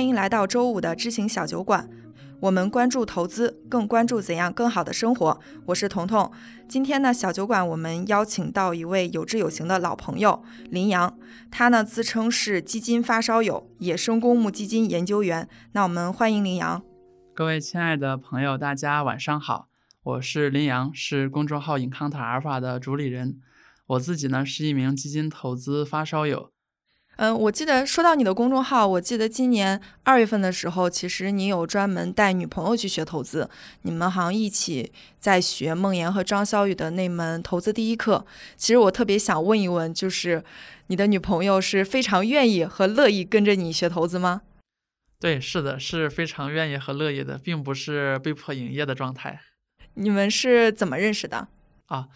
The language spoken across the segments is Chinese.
欢迎来到周五的知行小酒馆。我们关注投资，更关注怎样更好的生活。我是彤彤。今天呢，小酒馆我们邀请到一位有志有行的老朋友林阳，他呢自称是基金发烧友、野生公募基金研究员。那我们欢迎林阳。各位亲爱的朋友，大家晚上好，我是林阳，是公众号 Encounter Alpha 的主理人。我自己呢是一名基金投资发烧友。嗯，我记得说到你的公众号，我记得今年二月份的时候，其实你有专门带女朋友去学投资，你们好像一起在学孟岩和张小雨的那门投资第一课。其实我特别想问一问，就是你的女朋友是非常愿意和乐意跟着你学投资吗？对，是的，是非常愿意和乐意的，并不是被迫营业的状态。你们是怎么认识的？啊，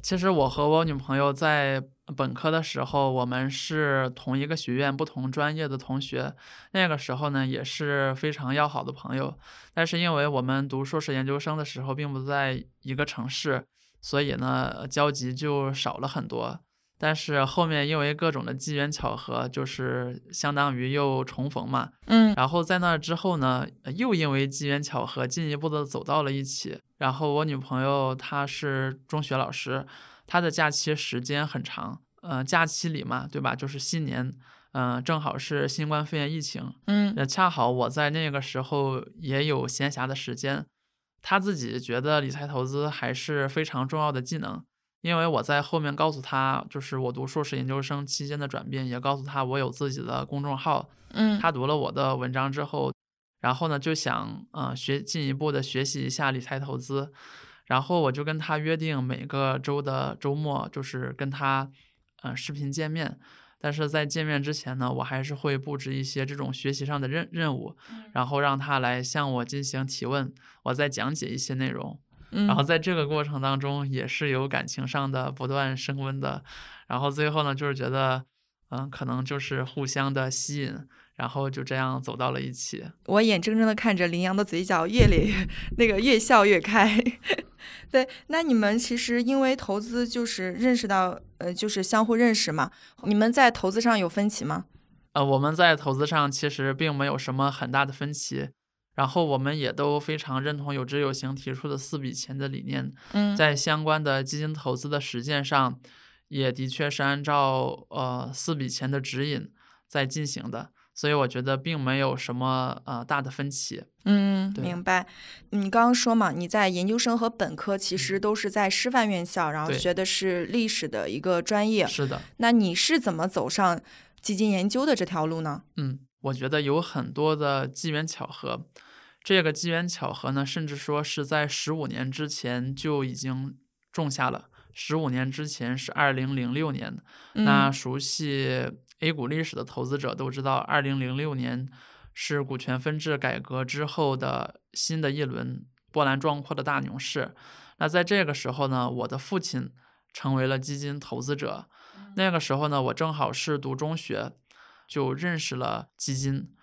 其实我和我女朋友在。本科的时候，我们是同一个学院不同专业的同学，那个时候呢也是非常要好的朋友。但是因为我们读硕士研究生的时候并不在一个城市，所以呢交集就少了很多。但是后面因为各种的机缘巧合，就是相当于又重逢嘛。嗯。然后在那之后呢，又因为机缘巧合进一步的走到了一起。然后我女朋友她是中学老师。他的假期时间很长，呃，假期里嘛，对吧？就是新年，嗯，正好是新冠肺炎疫情，嗯，也恰好我在那个时候也有闲暇的时间。他自己觉得理财投资还是非常重要的技能，因为我在后面告诉他，就是我读硕士研究生期间的转变，也告诉他我有自己的公众号，嗯，他读了我的文章之后，然后呢就想，呃，学进一步的学习一下理财投资。然后我就跟他约定每个周的周末，就是跟他，呃，视频见面。但是在见面之前呢，我还是会布置一些这种学习上的任任务，然后让他来向我进行提问，我再讲解一些内容。然后在这个过程当中，也是有感情上的不断升温的。然后最后呢，就是觉得，嗯，可能就是互相的吸引。然后就这样走到了一起。我眼睁睁的看着林阳的嘴角越咧 那个越笑越开。对，那你们其实因为投资就是认识到，呃，就是相互认识嘛。你们在投资上有分歧吗？呃，我们在投资上其实并没有什么很大的分歧。然后我们也都非常认同有知有行提出的四笔钱的理念。嗯，在相关的基金投资的实践上，也的确是按照呃四笔钱的指引在进行的。所以我觉得并没有什么呃大的分歧。嗯，明白。你刚刚说嘛，你在研究生和本科其实都是在师范院校，然后学的是历史的一个专业。是的。那你是怎么走上基金研究的这条路呢？嗯，我觉得有很多的机缘巧合。这个机缘巧合呢，甚至说是在十五年之前就已经种下了。十五年之前是二零零六年，那熟悉。A 股历史的投资者都知道，二零零六年是股权分置改革之后的新的一轮波澜壮阔的大牛市。那在这个时候呢，我的父亲成为了基金投资者。那个时候呢，我正好是读中学，就认识了基金。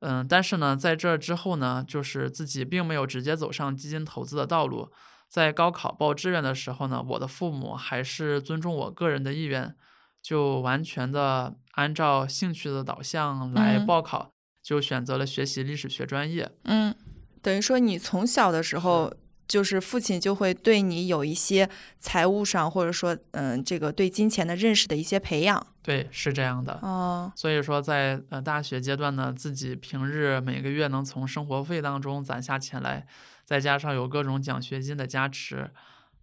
嗯，但是呢，在这之后呢，就是自己并没有直接走上基金投资的道路。在高考报志愿的时候呢，我的父母还是尊重我个人的意愿。就完全的按照兴趣的导向来报考，就选择了学习历史学专业。嗯，等于说你从小的时候，就是父亲就会对你有一些财务上，或者说嗯，这个对金钱的认识的一些培养。对，是这样的。哦，所以说在呃大学阶段呢，自己平日每个月能从生活费当中攒下钱来，再加上有各种奖学金的加持，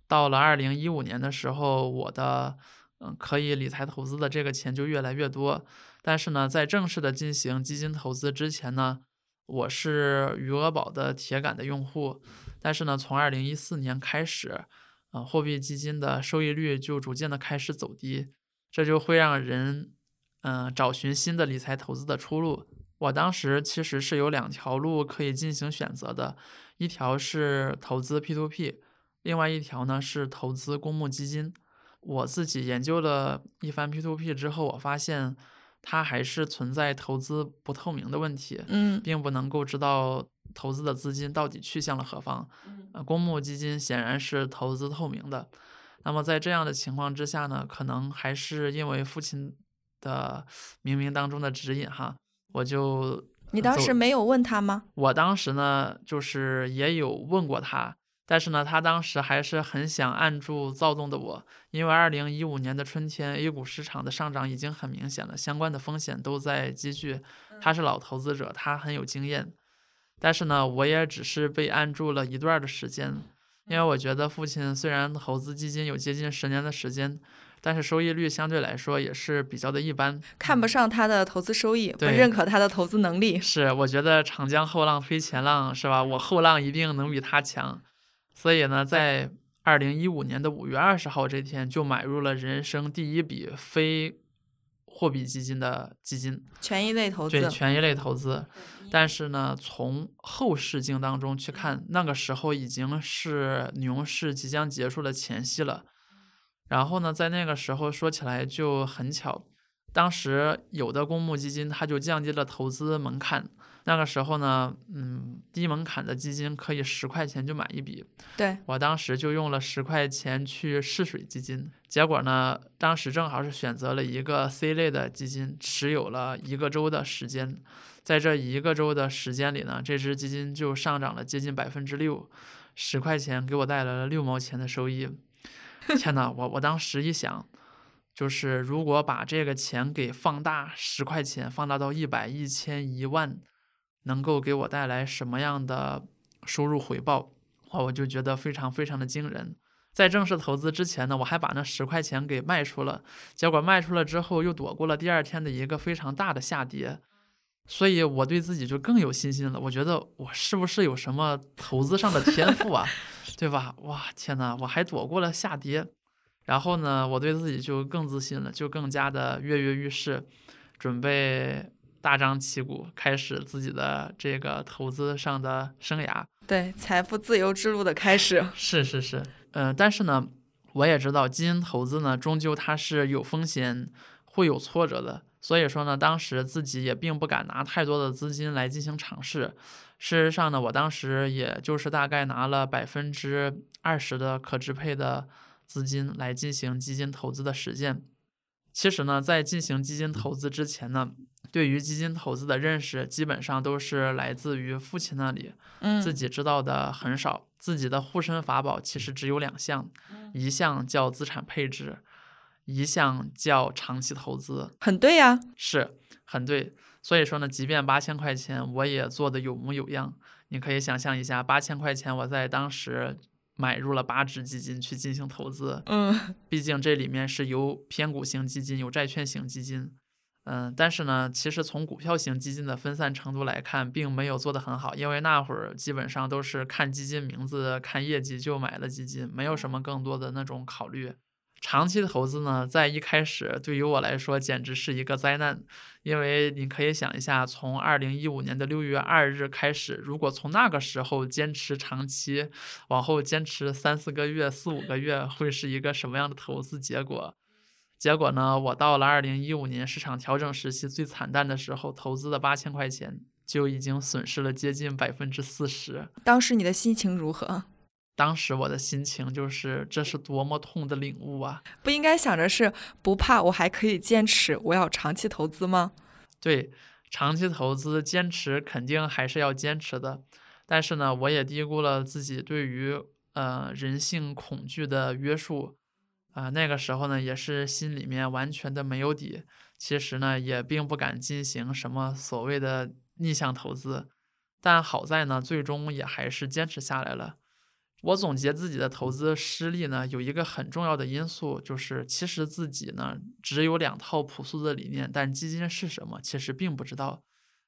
到了二零一五年的时候，我的。嗯，可以理财投资的这个钱就越来越多，但是呢，在正式的进行基金投资之前呢，我是余额宝的铁杆的用户，但是呢，从二零一四年开始，呃，货币基金的收益率就逐渐的开始走低，这就会让人，嗯，找寻新的理财投资的出路。我当时其实是有两条路可以进行选择的，一条是投资 P to P，另外一条呢是投资公募基金。我自己研究了一番 P to P 之后，我发现它还是存在投资不透明的问题，嗯，并不能够知道投资的资金到底去向了何方。呃，公募基金显然是投资透明的。那么在这样的情况之下呢，可能还是因为父亲的冥冥当中的指引哈，我就你当时没有问他吗？我当时呢，就是也有问过他，但是呢，他当时还是很想按住躁动的我，因为二零一五年的春天，A 股市场的上涨已经很明显了，相关的风险都在积聚。他是老投资者，他很有经验，但是呢，我也只是被按住了一段儿的时间，因为我觉得父亲虽然投资基金有接近十年的时间，但是收益率相对来说也是比较的一般。看不上他的投资收益，不认可他的投资能力。是，我觉得长江后浪推前浪，是吧？我后浪一定能比他强。所以呢，在二零一五年的五月二十号这天，就买入了人生第一笔非货币基金的基金，权益类投资对，权益类投资。但是呢，从后视镜当中去看，那个时候已经是牛市即将结束的前夕了。然后呢，在那个时候说起来就很巧，当时有的公募基金它就降低了投资门槛。那个时候呢，嗯，低门槛的基金可以十块钱就买一笔，对，我当时就用了十块钱去试水基金，结果呢，当时正好是选择了一个 C 类的基金，持有了一个周的时间，在这一个周的时间里呢，这只基金就上涨了接近百分之六，十块钱给我带来了六毛钱的收益。天呐，我我当时一想，就是如果把这个钱给放大十块钱，放大到一百、一千、一万，能够给我带来什么样的收入回报？哇，我就觉得非常非常的惊人。在正式投资之前呢，我还把那十块钱给卖出了，结果卖出了之后又躲过了第二天的一个非常大的下跌，所以我对自己就更有信心了。我觉得我是不是有什么投资上的天赋啊？对吧？哇，天呐，我还躲过了下跌，然后呢，我对自己就更自信了，就更加的跃跃欲试，准备大张旗鼓开始自己的这个投资上的生涯。对，财富自由之路的开始。是 是是，嗯、但是呢，我也知道基金投资呢，终究它是有风险、会有挫折的。所以说呢，当时自己也并不敢拿太多的资金来进行尝试。事实上呢，我当时也就是大概拿了百分之二十的可支配的资金来进行基金投资的实践。其实呢，在进行基金投资之前呢，对于基金投资的认识基本上都是来自于父亲那里。嗯，自己知道的很少，自己的护身法宝其实只有两项，一项叫资产配置，一项叫长期投资，很对呀、是很对。所以说呢，即便八千块钱，我也做的有模有样。你可以想象一下，八千块钱我在当时买入了八只基金去进行投资，嗯，毕竟这里面是有偏股型基金，有债券型基金。嗯，但是呢，其实从股票型基金的分散程度来看，并没有做得很好，因为那会儿基本上都是看基金名字、看业绩就买了基金，没有什么更多的那种考虑。长期的投资呢，在一开始对于我来说简直是一个灾难，因为你可以想一下，从二零一五年的六月二日开始，如果从那个时候坚持长期，往后坚持三四个月、四五个月，会是一个什么样的投资结果？结果呢，我到了二零一五年市场调整时期最惨淡的时候，投资的八千块钱就已经损失了接近百分之四十。当时你的心情如何？当时我的心情就是，这是多么痛的领悟啊！不应该想着是不怕，我还可以坚持，我要长期投资吗？对，长期投资坚持肯定还是要坚持的，但是呢，我也低估了自己对于呃人性恐惧的约束，啊、那个时候呢，也是心里面完全的没有底，其实呢，也并不敢进行什么所谓的逆向投资，但好在呢，最终也还是坚持下来了。我总结自己的投资失利呢，有一个很重要的因素，就是其实自己呢只有两套朴素的理念，但基金是什么，其实并不知道。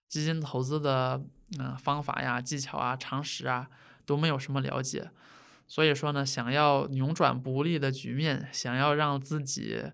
基金投资的嗯、方法呀、技巧啊、常识啊都没有什么了解，所以说呢，想要扭转不利的局面，想要让自己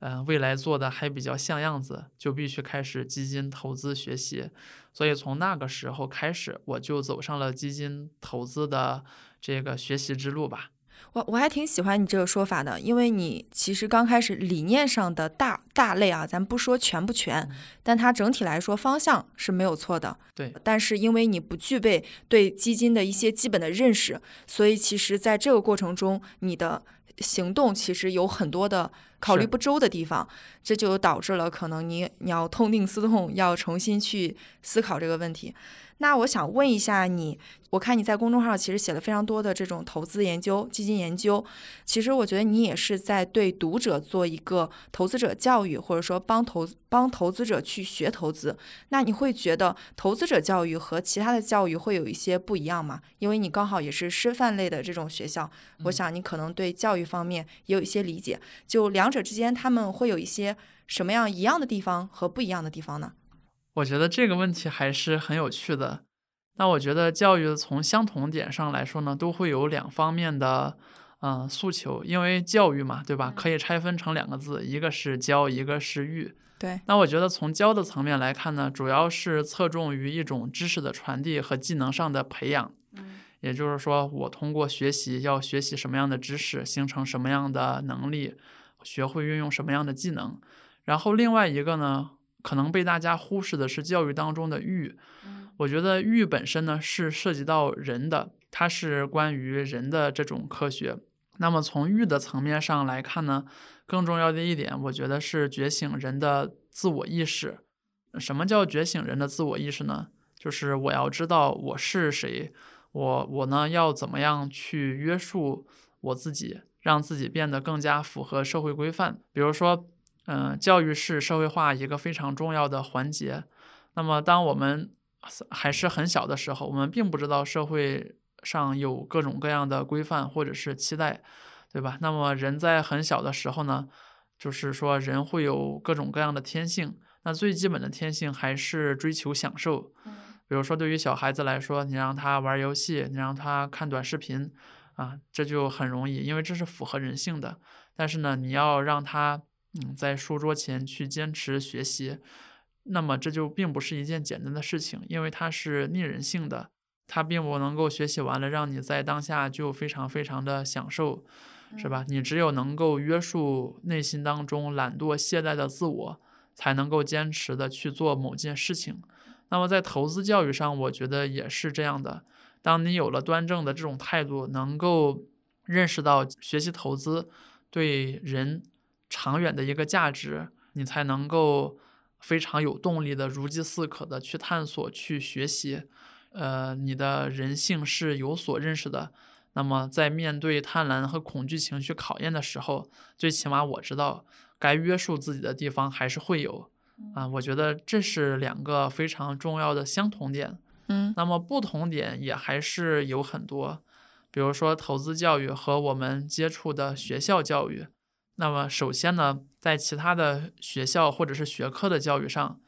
嗯、未来做的还比较像样子，就必须开始基金投资学习。所以从那个时候开始，我就走上了基金投资的这个学习之路吧。我我还挺喜欢你这个说法的，因为你其实刚开始理念上的大大类啊，咱不说全不全，但它整体来说方向是没有错的。对，但是因为你不具备对基金的一些基本的认识，所以其实在这个过程中，你的行动其实有很多的考虑不周的地方，这就导致了可能你你要痛定思痛，要重新去思考这个问题。那我想问一下你，我看你在公众号其实写了非常多的这种投资研究、基金研究，其实我觉得你也是在对读者做一个投资者教育，或者说帮投帮投资者去学投资。那你会觉得投资者教育和其他的教育会有一些不一样吗？因为你刚好也是师范类的这种学校，我想你可能对教育方面也有一些理解。就两者之间，他们会有一些什么样一样的地方和不一样的地方呢？我觉得这个问题还是很有趣的。那我觉得教育从相同点上来说呢，都会有两方面的嗯、诉求，因为教育嘛，对吧？可以拆分成两个字，一个是教，一个是育。对，那我觉得从教的层面来看呢，主要是侧重于一种知识的传递和技能上的培养。也就是说，我通过学习要学习什么样的知识，形成什么样的能力，学会运用什么样的技能。然后另外一个呢，可能被大家忽视的是教育当中的育。我觉得育本身呢是涉及到人的，它是关于人的这种科学。那么从育的层面上来看呢，更重要的一点，我觉得是觉醒人的自我意识。什么叫觉醒人的自我意识呢？就是我要知道我是谁，我我呢要怎么样去约束我自己，让自己变得更加符合社会规范。比如说，嗯、教育是社会化一个非常重要的环节。那么，当我们还是很小的时候，我们并不知道社会上有各种各样的规范或者是期待，对吧？那么人在很小的时候呢，就是说人会有各种各样的天性。那最基本的天性还是追求享受。比如说，对于小孩子来说，你让他玩游戏，你让他看短视频，啊，这就很容易，因为这是符合人性的。但是呢，你要让他嗯在书桌前去坚持学习，那么这就并不是一件简单的事情，因为它是逆人性的，它并不能够学习完了让你在当下就非常非常的享受，是吧？你只有能够约束内心当中懒惰懈怠的自我，才能够坚持的去做某件事情。那么在投资教育上，我觉得也是这样的。当你有了端正的这种态度，能够认识到学习投资对人长远的一个价值，你才能够非常有动力的、如饥似渴的去探索、去学习。呃，你的人性是有所认识的。那么在面对贪婪和恐惧情绪考验的时候，最起码我知道该约束自己的地方还是会有。啊，我觉得这是两个非常重要的相同点。嗯那么不同点也还是有很多，比如说投资教育和我们接触的学校教育。那么首先呢，在其他的学校或者是学科的教育上，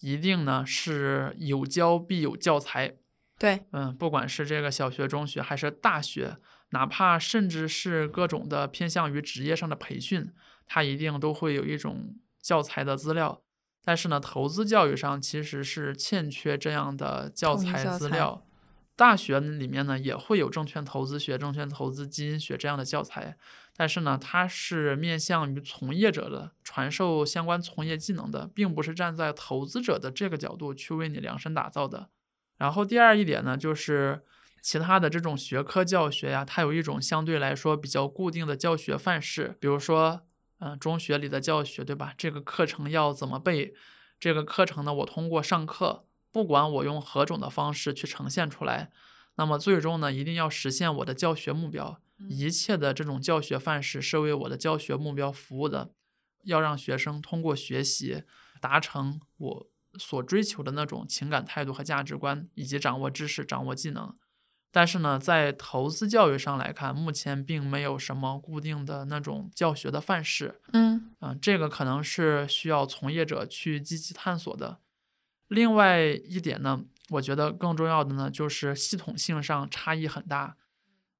一定呢是有教必有教材。对，嗯，不管是这个小学、中学还是大学，哪怕甚至是各种的偏向于职业上的培训，它一定都会有一种教材的资料。但是呢，投资教育上其实是欠缺这样的教材资料。大学里面呢也会有证券投资学、证券投资基金学这样的教材，但是呢，它是面向于从业者的，传授相关从业技能的，并不是站在投资者的这个角度去为你量身打造的。然后第二一点呢，就是其他的这种学科教学呀，它有一种相对来说比较固定的教学范式，比如说，嗯、中学里的教学，对吧？这个课程要怎么背？这个课程呢，我通过上课，不管我用何种的方式去呈现出来，那么最终呢，一定要实现我的教学目标。一切的这种教学范式是为我的教学目标服务的，要让学生通过学习达成我所追求的那种情感态度和价值观，以及掌握知识、掌握技能。但是呢，在投资教育上来看，目前并没有什么固定的那种教学的范式。嗯嗯、这个可能是需要从业者去积极探索的。另外一点呢，我觉得更重要的呢，就是系统性上差异很大。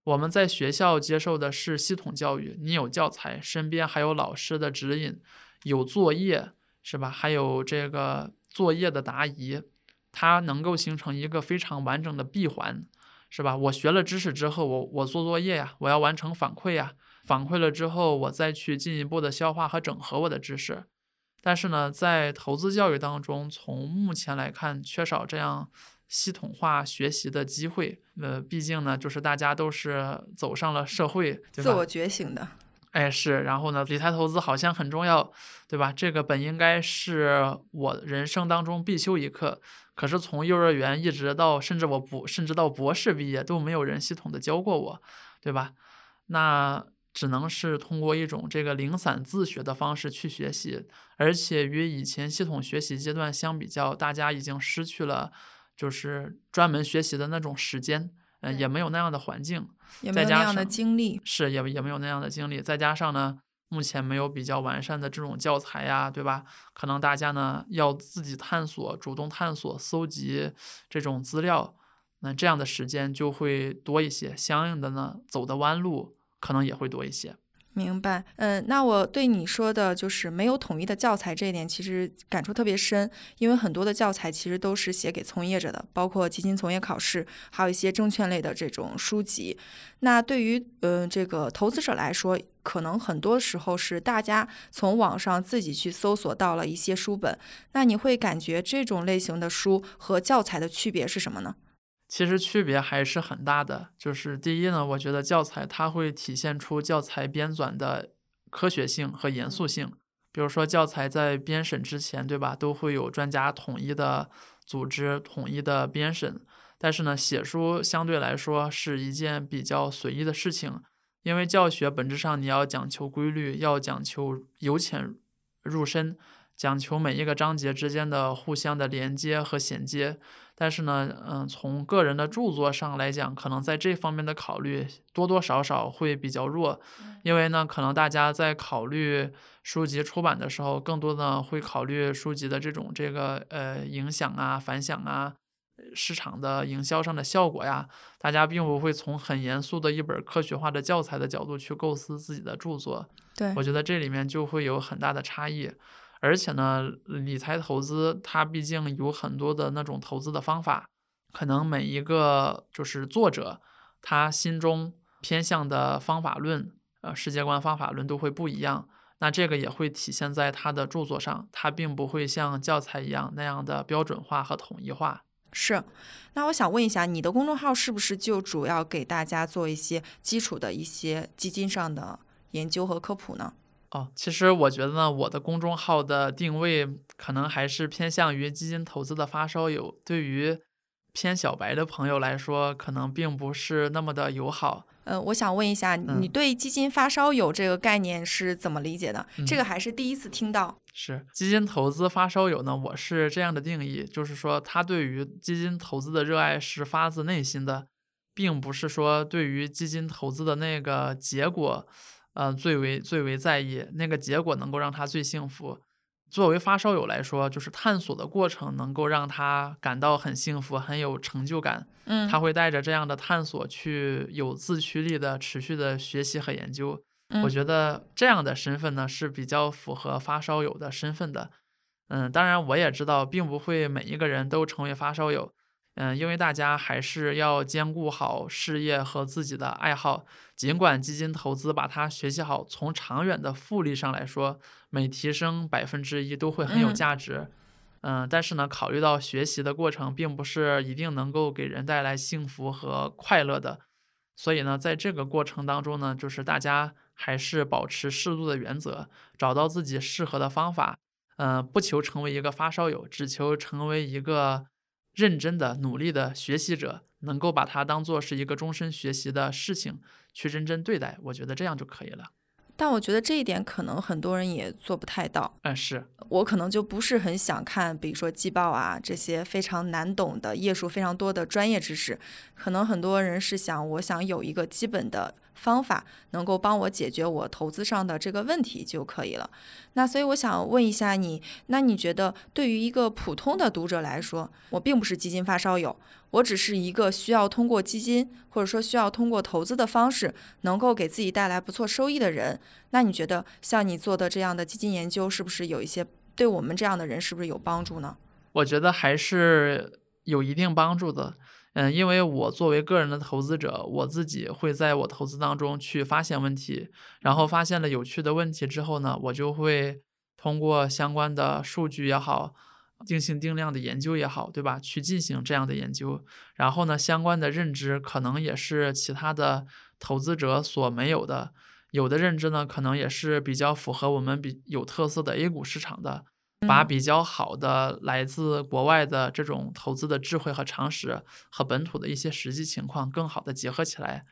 我们在学校接受的是系统教育，你有教材，身边还有老师的指引，有作业，是吧？还有这个作业的答疑，它能够形成一个非常完整的闭环，是吧？我学了知识之后，我我做作业呀，我要完成反馈呀，反馈了之后，我再去进一步的消化和整合我的知识。但是呢，在投资教育当中，从目前来看，缺少这样系统化学习的机会。呃，毕竟呢，就是大家都是走上了社会，自我觉醒的，哎，是，然后呢，理财投资好像很重要，对吧？这个本应该是我人生当中必修一课，可是从幼儿园一直到甚至我不甚至到博士毕业都没有人系统的教过我，对吧？那只能是通过一种这个零散自学的方式去学习，而且与以前系统学习阶段相比较，大家已经失去了就是专门学习的那种时间。嗯，也没有那样的环境，也没有那样的经历，是也也没有那样的经历。再加上呢，目前没有比较完善的这种教材呀，对吧？可能大家呢要自己探索、主动探索、搜集这种资料，那这样的时间就会多一些，相应的呢，走的弯路可能也会多一些。明白，嗯，那我对你说的就是没有统一的教材这一点，其实感触特别深，因为很多的教材其实都是写给从业者的，包括基金从业考试，还有一些证券类的这种书籍。那对于嗯这个投资者来说，可能很多时候是大家从网上自己去搜索到了一些书本，那你会感觉这种类型的书和教材的区别是什么呢？其实区别还是很大的。就是第一呢，我觉得教材它会体现出教材编纂的科学性和严肃性。比如说教材在编审之前，对吧，都会有专家统一的组织、统一的编审。但是呢，写书相对来说是一件比较随意的事情，因为教学本质上你要讲求规律，要讲求由浅入深。讲求每一个章节之间的互相的连接和衔接，但是呢，嗯，从个人的著作上来讲，可能在这方面的考虑多多少少会比较弱，因为呢，可能大家在考虑书籍出版的时候，更多的会考虑书籍的这种这个呃影响啊、反响啊、市场的营销上的效果呀，大家并不会从很严肃的一本科学化的教材的角度去构思自己的著作。对，我觉得这里面就会有很大的差异。而且呢，理财投资它毕竟有很多的那种投资的方法，可能每一个就是作者他心中偏向的方法论，呃，世界观方法论都会不一样。那这个也会体现在他的著作上，他并不会像教材一样那样的标准化和统一化。是，那我想问一下，你的公众号是不是就主要给大家做一些基础的一些基金上的研究和科普呢？哦，其实我觉得呢，我的公众号的定位可能还是偏向于基金投资的发烧友，对于偏小白的朋友来说，可能并不是那么的友好。嗯，我想问一下，你对基金发烧友这个概念是怎么理解的？这个还是第一次听到。是基金投资发烧友呢，我是这样的定义，就是说他对于基金投资的热爱是发自内心的，并不是说对于基金投资的那个结果。呃，最为最为在意那个结果能够让他最幸福。作为发烧友来说，就是探索的过程能够让他感到很幸福，很有成就感。嗯，他会带着这样的探索去有自驱力的持续的学习和研究。我觉得这样的身份呢是比较符合发烧友的身份的。嗯，当然我也知道，并不会每一个人都成为发烧友。嗯，因为大家还是要兼顾好事业和自己的爱好。尽管基金投资把它学习好，从长远的复利上来说，每提升百分之一都会很有价值。嗯，但是呢，考虑到学习的过程并不是一定能够给人带来幸福和快乐的，所以呢，在这个过程当中呢，就是大家还是保持适度的原则，找到自己适合的方法。嗯，不求成为一个发烧友，只求成为一个。认真的、努力的学习者，能够把它当做是一个终身学习的事情去认真对待，我觉得这样就可以了。但我觉得这一点可能很多人也做不太到。嗯，是我可能就不是很想看，比如说季报啊这些非常难懂的、页数非常多的专业知识。可能很多人是想，我想有一个基本的。方法能够帮我解决我投资上的这个问题就可以了。那所以我想问一下你，那你觉得对于一个普通的读者来说，我并不是基金发烧友，我只是一个需要通过基金或者说需要通过投资的方式能够给自己带来不错收益的人，那你觉得像你做的这样的基金研究，是不是有一些对我们这样的人是不是有帮助呢？我觉得还是有一定帮助的。嗯，因为我作为个人的投资者，我自己会在我投资当中去发现问题，然后发现了有趣的问题之后呢，我就会通过相关的数据也好，定性定量的研究也好，对吧？去进行这样的研究，然后呢，相关的认知可能也是其他的投资者所没有的，有的认知呢，可能也是比较符合我们比有特色的 A 股市场的，把比较好的来自国外的这种投资的智慧和常识和本土的一些实际情况更好的结合起来。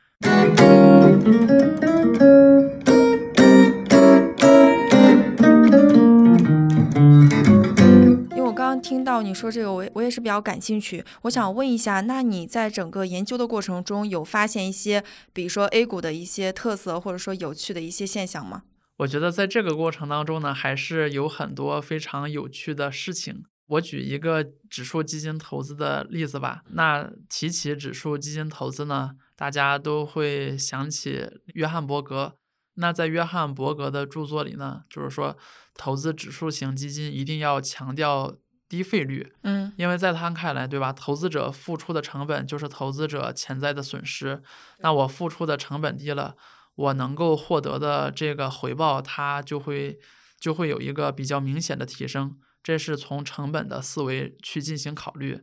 听到你说这个，我我也是比较感兴趣。我想问一下，那你在整个研究的过程中，有发现一些，比如说 A 股的一些特色，或者说有趣的一些现象吗？我觉得在这个过程当中呢，还是有很多非常有趣的事情。我举一个指数基金投资的例子吧。那提起指数基金投资呢，大家都会想起约翰伯格。那在约翰伯格的著作里呢，就是说投资指数型基金一定要强调。低费率，嗯，因为在他看来，对吧？投资者付出的成本就是投资者潜在的损失。那我付出的成本低了，我能够获得的这个回报，它就会就会有一个比较明显的提升。这是从成本的思维去进行考虑。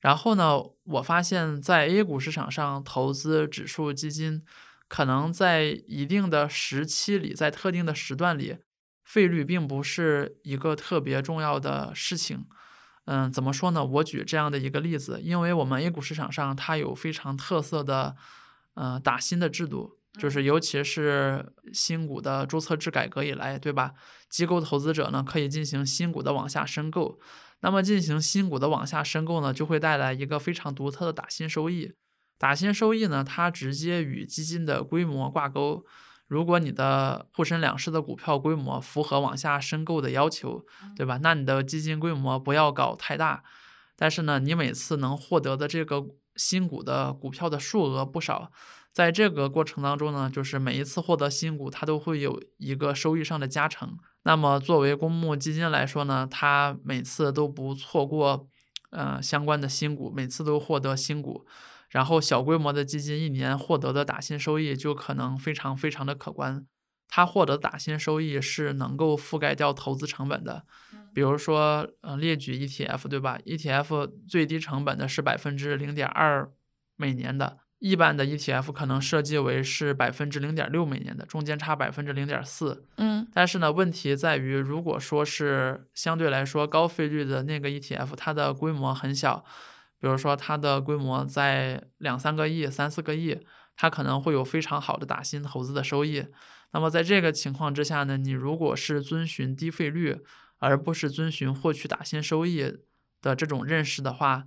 然后呢，我发现，在 A 股市场上投资指数基金，可能在一定的时期里，在特定的时段里。费率并不是一个特别重要的事情，嗯，怎么说呢？我举这样的一个例子，因为我们 A 股市场上它有非常特色的，呃，打新的制度，就是尤其是新股的注册制改革以来，对吧？机构投资者呢可以进行新股的往下申购，那么进行新股的往下申购呢，就会带来一个非常独特的打新收益。打新收益呢，它直接与基金的规模挂钩。如果你的沪深两市的股票规模符合往下申购的要求，对吧？那你的基金规模不要搞太大，但是呢，你每次能获得的这个新股的股票的数额不少，在这个过程当中呢，就是每一次获得新股，它都会有一个收益上的加成。那么作为公募基金来说呢，它每次都不错过，呃，相关的新股，每次都获得新股。然后小规模的基金一年获得的打新收益就可能非常非常的可观，它获得打新收益是能够覆盖掉投资成本的。比如说，嗯，列举 ETF 对吧？ETF 最低成本的是百分之零点二每年的，一般的 ETF 可能设计为是百分之零点六每年的，中间差百分之零点四。嗯，但是呢，问题在于，如果说是相对来说高费率的那个 ETF，它的规模很小。比如说，它的规模在两三个亿、三四个亿，它可能会有非常好的打新投资的收益。那么在这个情况之下呢，你如果是遵循低费率，而不是遵循获取打新收益的这种认识的话，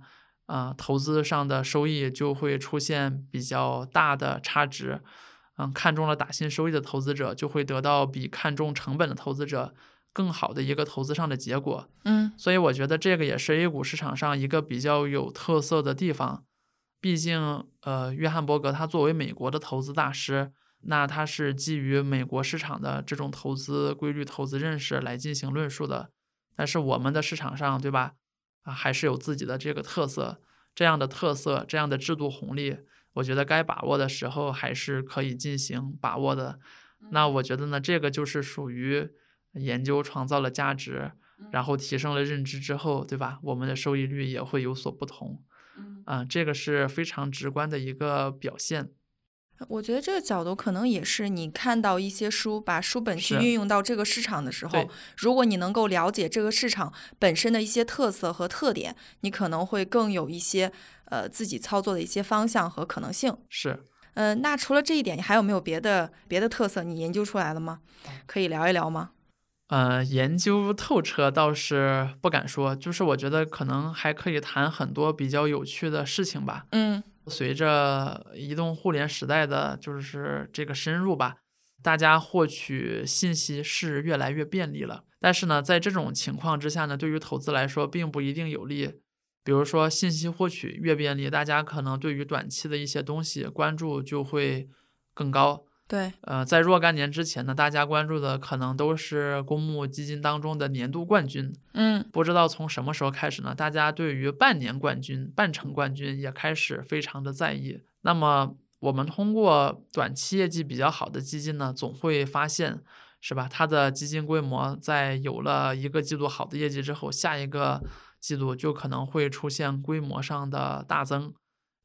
啊，投资上的收益就会出现比较大的差值。嗯，看中了打新收益的投资者就会得到比看中成本的投资者。更好的一个投资上的结果，嗯，所以我觉得这个也是 A 股市场上一个比较有特色的地方。毕竟，呃，约翰伯格他作为美国的投资大师，那他是基于美国市场的这种投资规律、投资认识来进行论述的。但是我们的市场上，对吧？啊，还是有自己的这个特色，这样的特色，这样的制度红利，我觉得该把握的时候还是可以进行把握的。那我觉得呢，这个就是属于。研究创造了价值，然后提升了认知之后，对吧？我们的收益率也会有所不同。嗯，这个是非常直观的一个表现。我觉得这个角度可能也是你看到一些书，把书本去运用到这个市场的时候，如果你能够了解这个市场本身的一些特色和特点，你可能会更有一些呃自己操作的一些方向和可能性。是。呃，那除了这一点，你还有没有别的别的特色你研究出来了吗？可以聊一聊吗？呃，研究透彻倒是不敢说，就是我觉得可能还可以谈很多比较有趣的事情吧。嗯，随着移动互联时代的就是这个深入吧，大家获取信息是越来越便利了。但是呢，在这种情况之下呢，对于投资来说并不一定有利。比如说，信息获取越便利，大家可能对于短期的一些东西关注就会更高。对，呃，在若干年之前呢，大家关注的可能都是公募基金当中的年度冠军。嗯，不知道从什么时候开始呢，大家对于半年冠军、半程冠军也开始非常的在意。那么，我们通过短期业绩比较好的基金呢，总会发现，是吧？它的基金规模在有了一个季度好的业绩之后，下一个季度就可能会出现规模上的大增。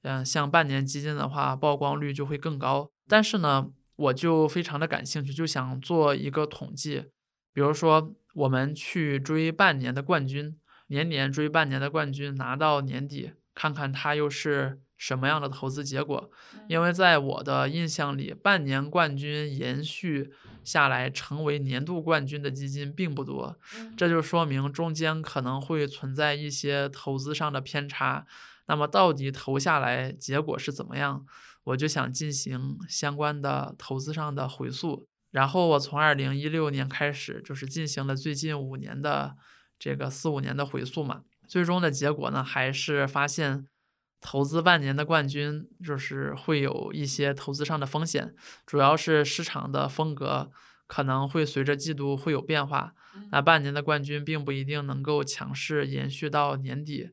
嗯，像半年基金的话，曝光率就会更高。但是呢，我就非常的感兴趣，就想做一个统计，比如说我们去追半年的冠军，年年追半年的冠军，拿到年底看看他又是什么样的投资结果。因为在我的印象里，半年冠军延续下来成为年度冠军的基金并不多，这就说明中间可能会存在一些投资上的偏差。那么到底投下来结果是怎么样？我就想进行相关的投资上的回溯。然后我从二零一六年开始，就是进行了最近五年的这个四五年的回溯嘛。最终的结果呢，还是发现投资半年的冠军就是会有一些投资上的风险，主要是市场的风格可能会随着季度会有变化。那半年的冠军并不一定能够强势延续到年底。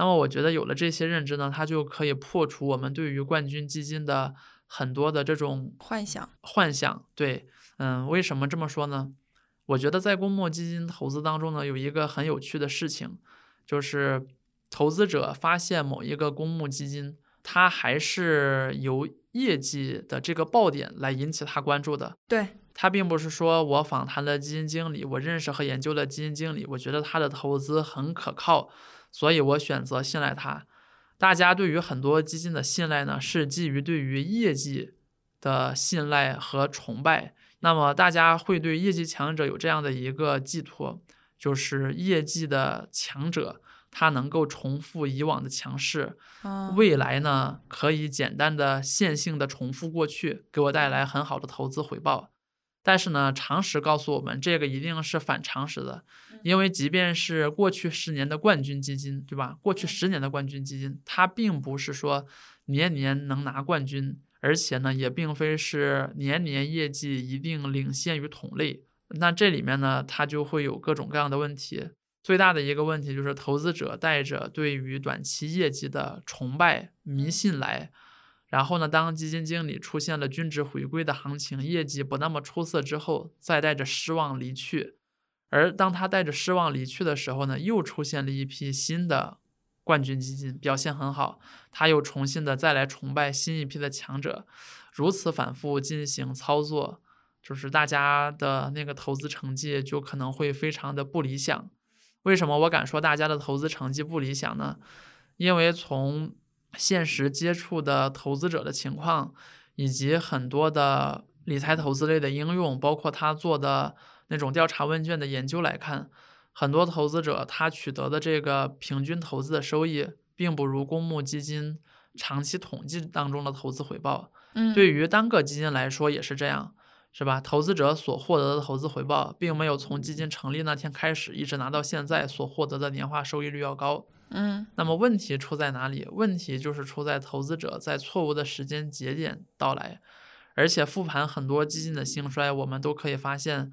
那么我觉得有了这些认知呢，它就可以破除我们对于冠军基金的很多的这种幻想。幻想，对，嗯，为什么这么说呢？我觉得在公募基金投资当中呢，有一个很有趣的事情，就是投资者发现某一个公募基金，它还是由业绩的这个爆点来引起他关注的。对，他并不是说我访谈了基金经理，我认识和研究了基金经理，我觉得他的投资很可靠。所以我选择信赖它。大家对于很多基金的信赖呢，是基于对于业绩的信赖和崇拜。那么大家会对业绩强者有这样的一个寄托，就是业绩的强者，他能够重复以往的强势，未来呢可以简单的线性的重复过去，给我带来很好的投资回报。但是呢，常识告诉我们，这个一定是反常识的，因为即便是过去十年的冠军基金，对吧？过去十年的冠军基金，它并不是说年年能拿冠军，而且呢，也并非是年年业绩一定领先于同类。那这里面呢，它就会有各种各样的问题。最大的一个问题就是，投资者带着对于短期业绩的崇拜、迷信来。然后呢，当基金经理出现了均值回归的行情，业绩不那么出色之后，再带着失望离去。而当他带着失望离去的时候呢，又出现了一批新的冠军基金，表现很好，他又重新的再来崇拜新一批的强者，如此反复进行操作，就是大家的那个投资成绩就可能会非常的不理想。为什么我敢说大家的投资成绩不理想呢？因为从现实接触的投资者的情况，以及很多的理财投资类的应用，包括他做的那种调查问卷的研究来看，很多投资者他取得的这个平均投资的收益，并不如公募基金长期统计当中的投资回报。嗯，对于单个基金来说也是这样，是吧？投资者所获得的投资回报，并没有从基金成立那天开始一直拿到现在所获得的年化收益率要高。嗯，那么问题出在哪里？问题就是出在投资者在错误的时间节点到来，而且复盘很多基金的兴衰，我们都可以发现，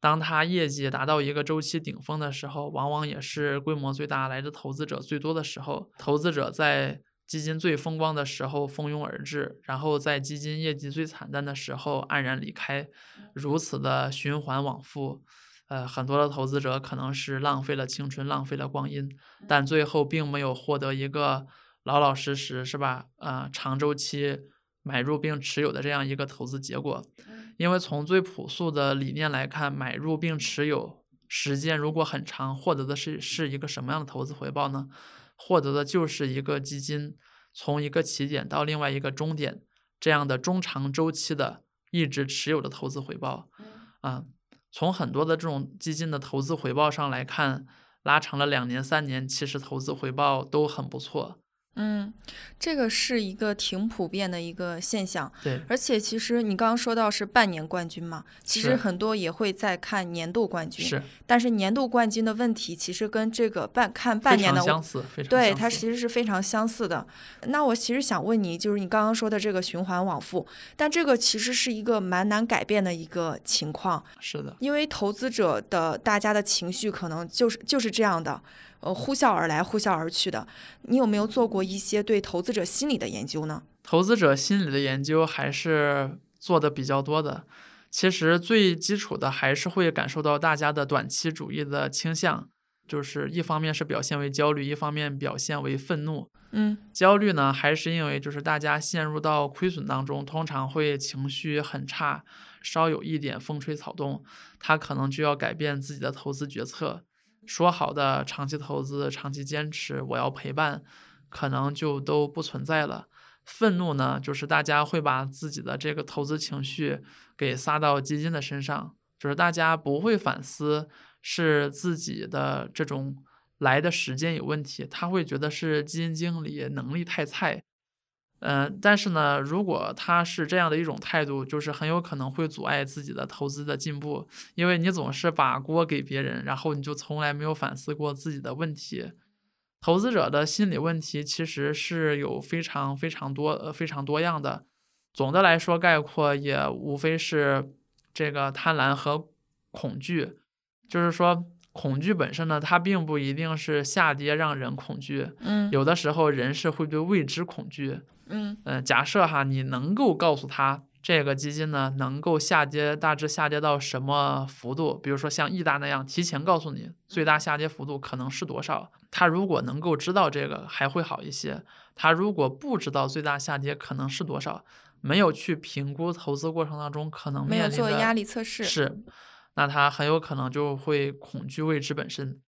当它业绩达到一个周期顶峰的时候，往往也是规模最大、来的投资者最多的时候。投资者在基金最风光的时候蜂拥而至，然后在基金业绩最惨淡的时候黯然离开，如此的循环往复。呃，很多的投资者可能是浪费了青春，浪费了光阴，但最后并没有获得一个老老实实，是吧？呃，长周期买入并持有的这样一个投资结果。因为从最朴素的理念来看，买入并持有时间如果很长，获得的是是一个什么样的投资回报呢？获得的就是一个基金从一个起点到另外一个终点这样的中长周期的一直持有的投资回报，啊。从很多的这种基金的投资回报上来看，拉长了两年、三年，其实投资回报都很不错。嗯，这个是一个挺普遍的一个现象。对，而且其实你刚刚说到是半年冠军嘛，其实很多也会在看年度冠军。是但是年度冠军的问题其实跟这个半看半年的常相似，非常对，它其实是非常相似的。那我其实想问你，就是你刚刚说的这个循环往复，但这个其实是一个蛮难改变的一个情况，是的。因为投资者的大家的情绪可能就是就是这样的，呃，呼啸而来，呼啸而去的。你有没有做过一些对投资者心理的研究呢？投资者心理的研究还是做的比较多的。其实最基础的还是会感受到大家的短期主义的倾向。就是一方面是表现为焦虑，一方面表现为愤怒。嗯焦虑呢，还是因为就是大家陷入到亏损当中，通常会情绪很差，稍有一点风吹草动，他可能就要改变自己的投资决策。说好的长期投资、长期坚持，我要陪伴，可能就都不存在了。愤怒呢，就是大家会把自己的这个投资情绪给撒到基金的身上，就是大家不会反思是自己的这种来的时间有问题，他会觉得是基金经理能力太菜。嗯、但是呢，如果他是这样的一种态度，就是很有可能会阻碍自己的投资的进步，因为你总是把锅给别人，然后你就从来没有反思过自己的问题。投资者的心理问题其实是有非常非常多呃非常多样的，总的来说概括也无非是这个贪婪和恐惧，就是说恐惧本身呢，它并不一定是下跌让人恐惧，嗯有的时候人是会对未知恐惧。嗯嗯，假设哈，你能够告诉他这个基金呢能够下跌，大致下跌到什么幅度，比如说像易达那样提前告诉你最大下跌幅度可能是多少，他如果能够知道这个还会好一些。他如果不知道最大下跌可能是多少，没有去评估投资过程当中可能没有做压力测试。是，那他很有可能就会恐惧未知本身，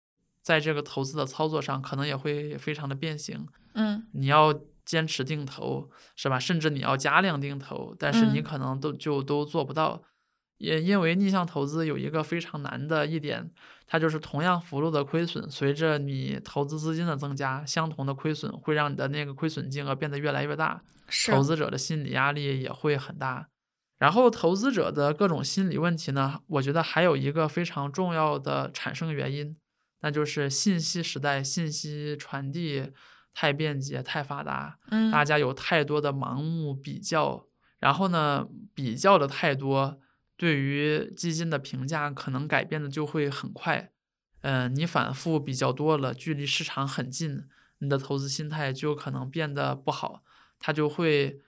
在这个投资的操作上可能也会非常的变形。嗯你要坚持定投，是吧？甚至你要加量定投，但是你嗯可能都就都做不到。也因为逆向投资有一个非常难的一点，它就是同样幅度的亏损，随着你投资资金的增加，相同的亏损会让你的那个亏损金额变得越来越大，投资者的心理压力也会很大。然后，投资者的各种心理问题呢，我觉得还有一个非常重要的产生原因，那就是信息时代信息传递太便捷、太发达，嗯大家有太多的盲目比较，然后呢，比较的太多，对于基金的评价可能改变的就会很快。嗯、你反复比较多了，距离市场很近，你的投资心态就可能变得不好，它就会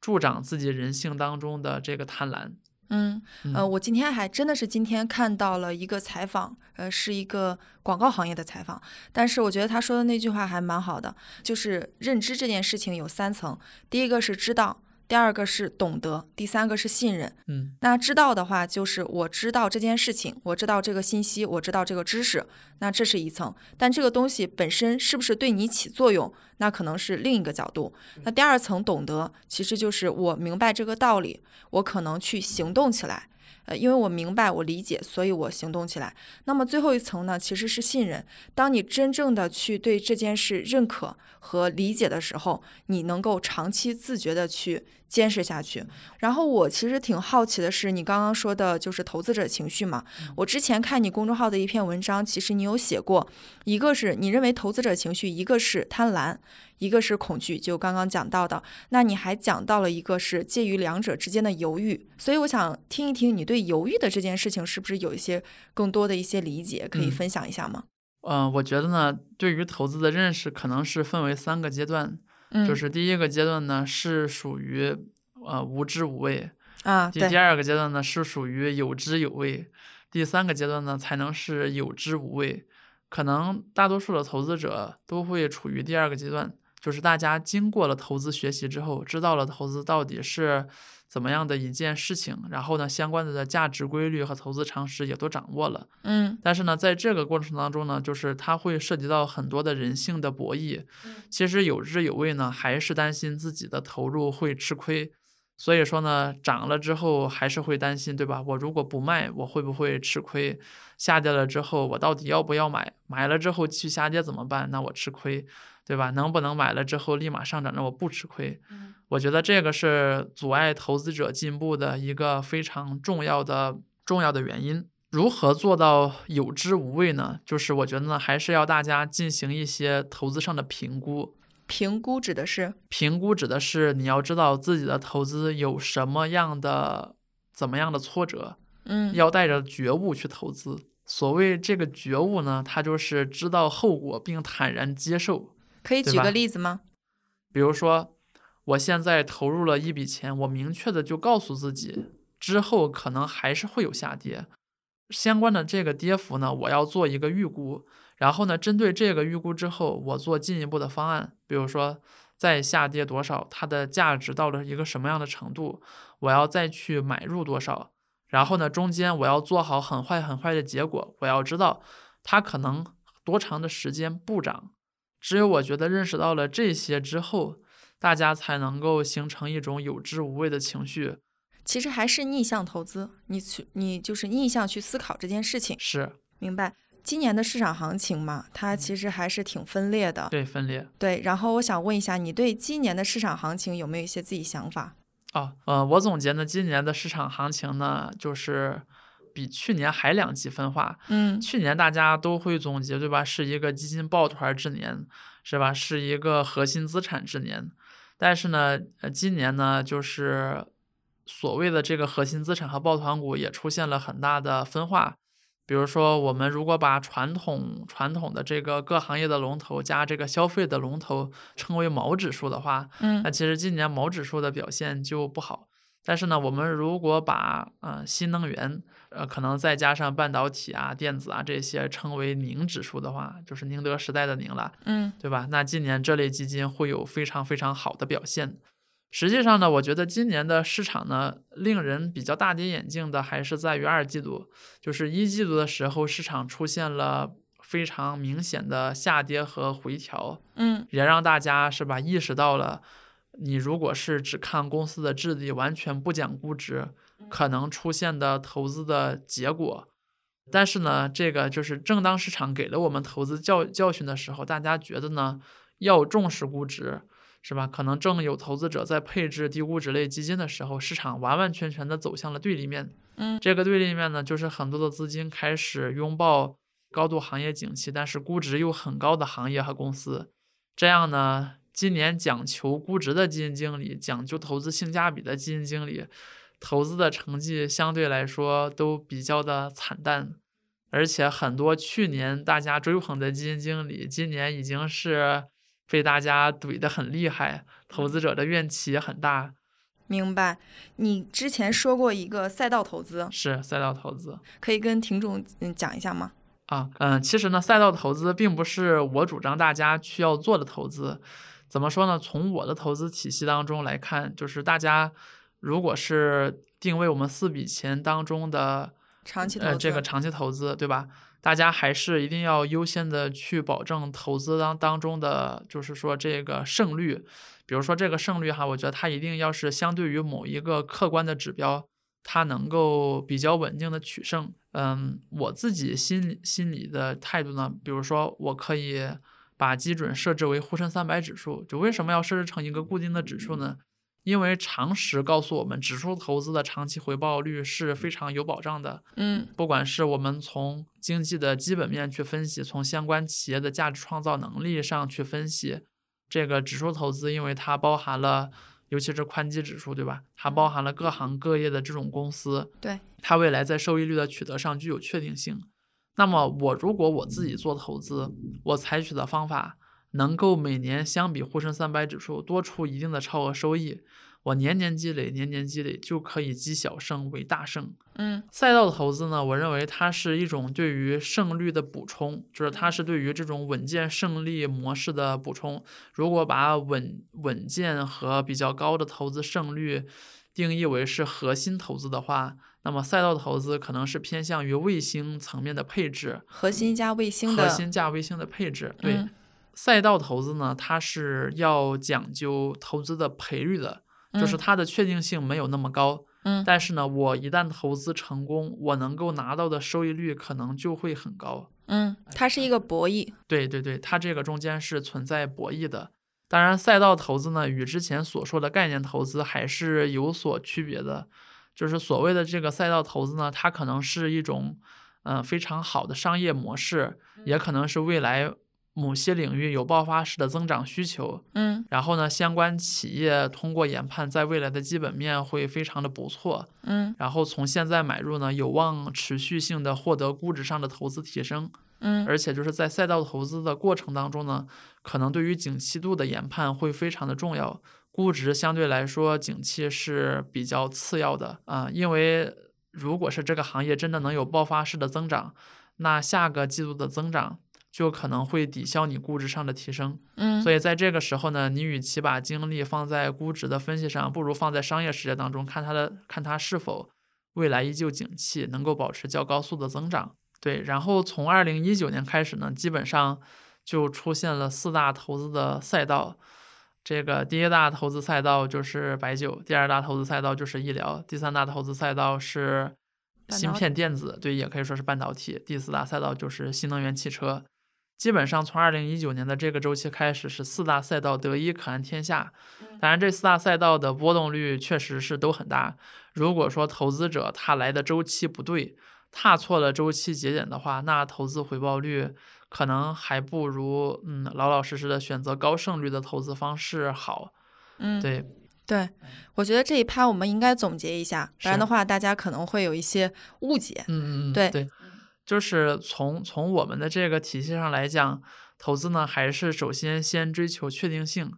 助长自己人性当中的这个贪婪。嗯呃，嗯。我今天还真的是今天看到了一个采访，呃，是一个广告行业的采访，但是我觉得他说的那句话还蛮好的，就是认知这件事情有三层，第一个是知道，第二个是懂得，第三个是信任。嗯那知道的话，就是我知道这件事情，我知道这个信息，我知道这个知识，那这是一层。但这个东西本身是不是对你起作用，那可能是另一个角度。那第二层懂得，其实就是我明白这个道理，我可能去行动起来。呃，因为我明白，我理解，所以我行动起来。那么最后一层呢，其实是信任。当你真正的去对这件事认可和理解的时候，你能够长期自觉的去坚持下去。然后我其实挺好奇的是，你刚刚说的就是投资者情绪嘛。我之前看你公众号的一篇文章，其实你有写过，一个是你认为投资者情绪，一个是贪婪，一个是恐惧，就刚刚讲到的。那你还讲到了一个是介于两者之间的犹豫，所以我想听一听你对犹豫的这件事情是不是有一些更多的一些理解，可以嗯分享一下吗？嗯、我觉得呢，对于投资的认识可能是分为三个阶段，嗯，就是第一个阶段呢是属于呃无知无畏，啊，第第，二个阶段呢是属于有知有畏，第三个阶段呢才能是有知无畏。可能大多数的投资者都会处于第二个阶段，就是大家经过了投资学习之后，知道了投资到底是怎么样的一件事情，然后呢相关的价值规律和投资常识也都掌握了。嗯但是呢，在这个过程当中呢，就是它会涉及到很多的人性的博弈。嗯其实有知有畏呢，还是担心自己的投入会吃亏。所以说呢，涨了之后还是会担心，对吧？我如果不卖，我会不会吃亏？下跌了之后，我到底要不要买？买了之后继续下跌怎么办？那我吃亏，对吧？能不能买了之后立马上涨，让我不吃亏？嗯我觉得这个是阻碍投资者进步的一个非常重要的重要的原因。如何做到有知无畏呢？就是我觉得呢，还是要大家进行一些投资上的评估。评估指的是，评估指的是你要知道自己的投资有什么样的、怎么样的挫折，嗯要带着觉悟去投资。所谓这个觉悟呢，它就是知道后果并坦然接受。可以举个例子吗？比如说，我现在投入了一笔钱，我明确的就告诉自己，之后可能还是会有下跌，相关的这个跌幅呢，我要做一个预估，然后呢，针对这个预估之后，我做进一步的方案，比如说再下跌多少，它的价值到了一个什么样的程度，我要再去买入多少。然后呢，中间我要做好很坏很坏的结果，我要知道它可能多长的时间不涨。只有我觉得认识到了这些之后，大家才能够形成一种有知无畏的情绪。其实还是逆向投资，你去你就是逆向去思考这件事情。是，明白。今年的市场行情嘛，它其实还是挺分裂的。对，分裂。对，然后我想问一下，你对今年的市场行情有没有一些自己想法？哦，呃，我总结呢，今年的市场行情呢，就是比去年还两极分化。嗯，去年大家都会总结，对吧？是一个基金抱团之年，是吧？是一个核心资产之年。但是呢，呃，今年呢，就是所谓的这个核心资产和抱团股也出现了很大的分化。比如说，我们如果把传统传统的这个各行业的龙头加这个消费的龙头称为毛指数的话，嗯，那其实今年毛指数的表现就不好。但是呢，我们如果把呃新能源，呃可能再加上半导体啊、电子啊这些称为宁指数的话，就是宁德时代的宁了，嗯，对吧？那今年这类基金会有非常非常好的表现。实际上呢，我觉得今年的市场呢，令人比较大跌眼镜的还是在于二季度，就是一季度的时候，市场出现了非常明显的下跌和回调，嗯，也让大家是吧意识到了，你如果是只看公司的质地，完全不讲估值，可能出现的投资的结果。但是呢，这个就是正当市场给了我们投资教教训的时候，大家觉得呢要重视估值。是吧？可能正有投资者在配置低估值类基金的时候，市场完完全全的走向了对立面。嗯，这个对立面呢，就是很多的资金开始拥抱高度行业景气，但是估值又很高的行业和公司。这样呢，今年讲求估值的基金经理，讲究投资性价比的基金经理，投资的成绩相对来说都比较的惨淡。而且很多去年大家追捧的基金经理，今年已经是。被大家怼得很厉害，投资者的怨气也很大。明白。你之前说过一个赛道投资，是赛道投资，可以跟听众嗯讲一下吗？啊，嗯，其实呢，赛道投资并不是我主张大家需要做的投资。怎么说呢？从我的投资体系当中来看，就是大家如果是定位我们四笔钱当中的长期投呃这个长期投资，对吧？大家还是一定要优先的去保证投资当当中的，就是说这个胜率，比如说这个胜率哈，我觉得它一定要是相对于某一个客观的指标，它能够比较稳定的取胜。嗯，我自己心心里的态度呢，比如说我可以把基准设置为沪深三百指数，就为什么要设置成一个固定的指数呢？因为常识告诉我们，指数投资的长期回报率是非常有保障的。嗯，不管是我们从经济的基本面去分析，从相关企业的价值创造能力上去分析，这个指数投资，因为它包含了，尤其是宽基指数，对吧？它包含了各行各业的这种公司，对，它未来在收益率的取得上具有确定性。那么，我如果我自己做投资，我采取的方法。能够每年相比沪深三百指数多出一定的超额收益，我年年积累，年年积累就可以积小胜为大胜。嗯，赛道的投资呢，我认为它是一种对于胜率的补充，就是它是对于这种稳健胜利模式的补充。如果把稳稳健和比较高的投资胜率定义为是核心投资的话，那么赛道投资可能是偏向于卫星层面的配置，核心加卫星的核心加卫星的配置，对。赛道投资呢，它是要讲究投资的赔率的，就是它的确定性没有那么高。嗯，但是呢，我一旦投资成功，我能够拿到的收益率可能就会很高。嗯，它是一个博弈。对对对，它这个中间是存在博弈的。当然，赛道投资呢，与之前所说的概念投资还是有所区别的。就是所谓的这个赛道投资呢，它可能是一种嗯非常好的商业模式，也可能是未来。某些领域有爆发式的增长需求，嗯，然后呢，相关企业通过研判，在未来的基本面会非常的不错，嗯，然后从现在买入呢，有望持续性的获得估值上的投资提升，嗯，而且就是在赛道投资的过程当中呢，可能对于景气度的研判会非常的重要，估值相对来说景气是比较次要的。啊，因为如果是这个行业真的能有爆发式的增长，那下个季度的增长。就可能会抵消你估值上的提升。嗯，所以在这个时候呢，你与其把精力放在估值的分析上，不如放在商业世界当中，看它的看它是否未来依旧景气，能够保持较高速的增长。对，然后从二零一九年开始呢，基本上就出现了四大投资的赛道。这个第一大投资赛道就是白酒，第二大投资赛道就是医疗，第三大投资赛道是芯片电子，对，也可以说是半导体。第四大赛道就是新能源汽车。基本上从二零一九年的这个周期开始，是四大赛道得一可安天下。当然，这四大赛道的波动率确实是都很大。如果说投资者他来的周期不对，踏错了周期节点的话，那投资回报率可能还不如嗯老老实实的选择高胜率的投资方式好。嗯，对对，我觉得这一趴我们应该总结一下，不然的话大家可能会有一些误解。嗯嗯嗯，对对，就是从从我们的这个体系上来讲，投资呢还是首先先追求确定性，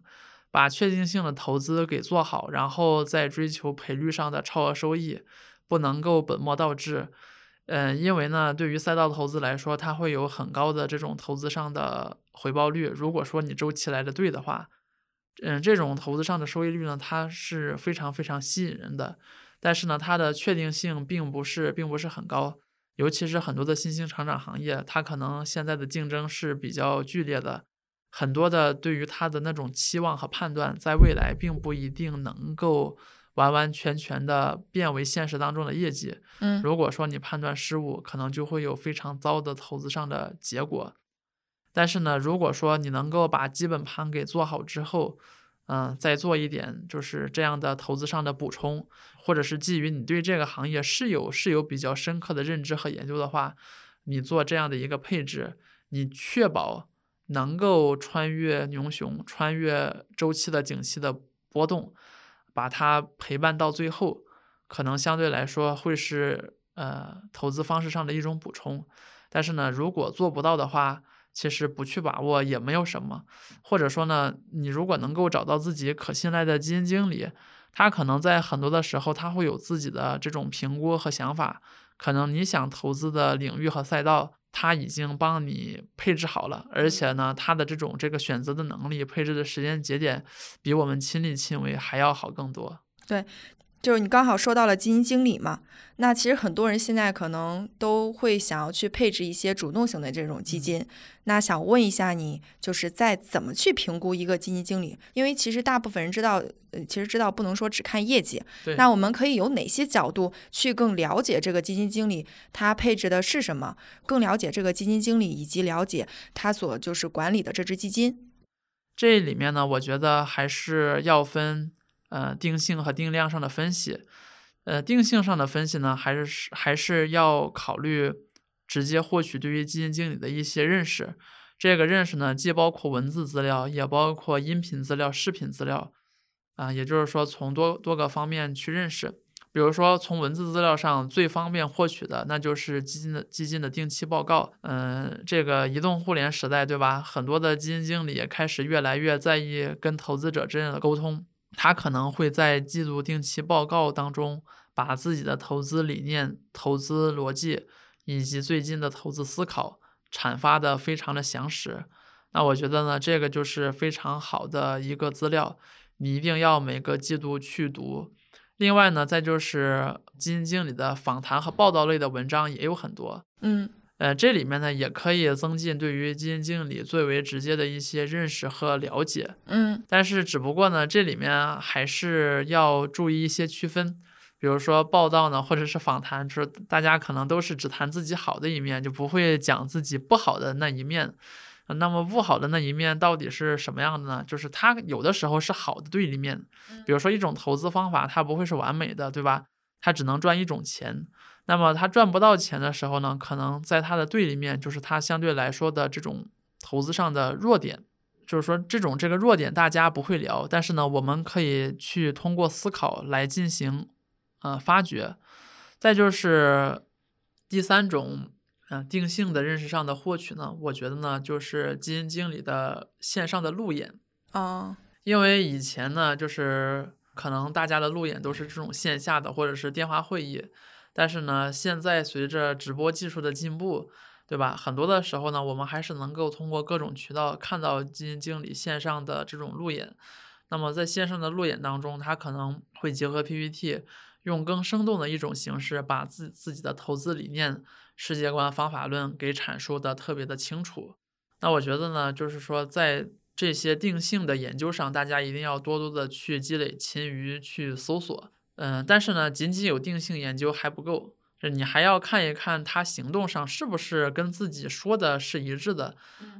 把确定性的投资给做好，然后再追求赔率上的超额收益，不能够本末倒置。嗯，因为呢，对于赛道投资来说，它会有很高的这种投资上的回报率。如果说你周期来的对的话，嗯，这种投资上的收益率呢，它是非常非常吸引人的。但是呢，它的确定性并不是并不是很高，尤其是很多的新兴成长行业，它可能现在的竞争是比较剧烈的，很多的对于它的那种期望和判断，在未来并不一定能够。完完全全的变为现实当中的业绩。嗯，如果说你判断失误，可能就会有非常糟的投资上的结果。但是呢，如果说你能够把基本盘给做好之后，嗯，再做一点就是这样的投资上的补充，或者是基于你对这个行业是有是有比较深刻的认知和研究的话，你做这样的一个配置，你确保能够穿越牛熊、穿越周期的景气的波动。把它陪伴到最后，可能相对来说会是呃投资方式上的一种补充。但是呢，如果做不到的话，其实不去把握也没有什么。或者说呢，你如果能够找到自己可信赖的基金经理，他可能在很多的时候他会有自己的这种评估和想法。可能你想投资的领域和赛道。他已经帮你配置好了，而且呢，他的这种这个选择的能力、配置的时间节点，比我们亲力亲为还要好更多。对。就是你刚好说到了基金经理嘛，那其实很多人现在可能都会想要去配置一些主动型的这种基金。那想问一下你，就是在怎么去评估一个基金经理？因为其实大部分人知道，呃，其实知道不能说只看业绩。那我们可以有哪些角度去更了解这个基金经理他配置的是什么？更了解这个基金经理以及了解他所就是管理的这支基金。这里面呢，我觉得还是要分。呃，定性和定量上的分析，呃，定性上的分析呢，还是还是要考虑直接获取对于基金经理的一些认识。这个认识呢，既包括文字资料，也包括音频资料、视频资料，啊，也就是说从多多个方面去认识。比如说从文字资料上最方便获取的，那就是基金的基金的定期报告。嗯，这个移动互联时代，对吧？很多的基金经理也开始越来越在意跟投资者之间的沟通。他可能会在季度定期报告当中，把自己的投资理念、投资逻辑以及最近的投资思考阐发的非常的详实。那我觉得呢，这个就是非常好的一个资料，你一定要每个季度去读。另外呢，再就是基金经理的访谈和报道类的文章也有很多。嗯。呃，这里面呢也可以增进对于基金经理最为直接的一些认识和了解，嗯，但是只不过呢，这里面还是要注意一些区分，比如说报道呢，或者是访谈，就是大家可能都是只谈自己好的一面，就不会讲自己不好的那一面。那么不好的那一面到底是什么样的呢？就是它有的时候是好的对立面，比如说一种投资方法，它不会是完美的，对吧？它只能赚一种钱。那么他赚不到钱的时候呢，可能在他的对立面就是他相对来说的这种投资上的弱点，就是说这种这个弱点大家不会聊，但是呢，我们可以去通过思考来进行呃发掘。再就是第三种嗯定性的认识上的获取呢，我觉得呢就是基金经理的线上的路演啊，因为以前呢就是可能大家的路演都是这种线下的或者是电话会议。但是呢，现在随着直播技术的进步，对吧？很多的时候呢，我们还是能够通过各种渠道看到基金经理线上的这种路演。那么在线上的路演当中，他可能会结合 PPT，用更生动的一种形式，把自自己的投资理念、世界观、方法论给阐述的特别的清楚。那我觉得呢，就是说在这些定性的研究上，大家一定要多多的去积累勤于去搜索。嗯，但是呢，仅仅有定性研究还不够，你还要看一看他行动上是不是跟自己说的是一致的。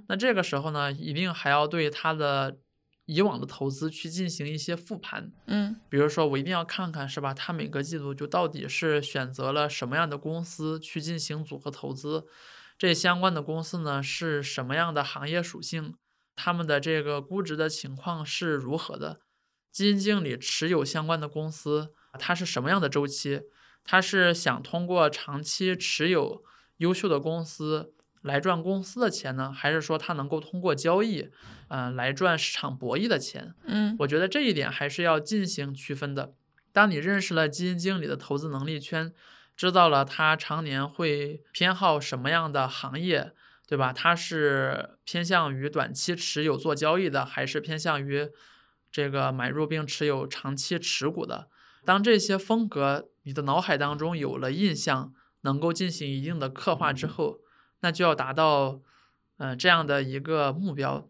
那这个时候呢，一定还要对他的。以往的投资去进行一些复盘，嗯，比如说我一定要看看是吧？他每个季度就到底是选择了什么样的公司去进行组合投资，这相关的公司呢是什么样的行业属性？他们的这个估值的情况是如何的？基金经理持有相关的公司，它是什么样的周期？它是想通过长期持有优秀的公司？来赚公司的钱呢，还是说它能够通过交易，嗯，来赚市场博弈的钱？嗯，我觉得这一点还是要进行区分的。当你认识了基金经理的投资能力圈，知道了他常年会偏好什么样的行业，对吧？他是偏向于短期持有做交易的，还是偏向于这个买入并持有长期持股的？当这些风格你的脑海当中有了印象，能够进行一定的刻画之后。那就要达到，嗯，这样的一个目标。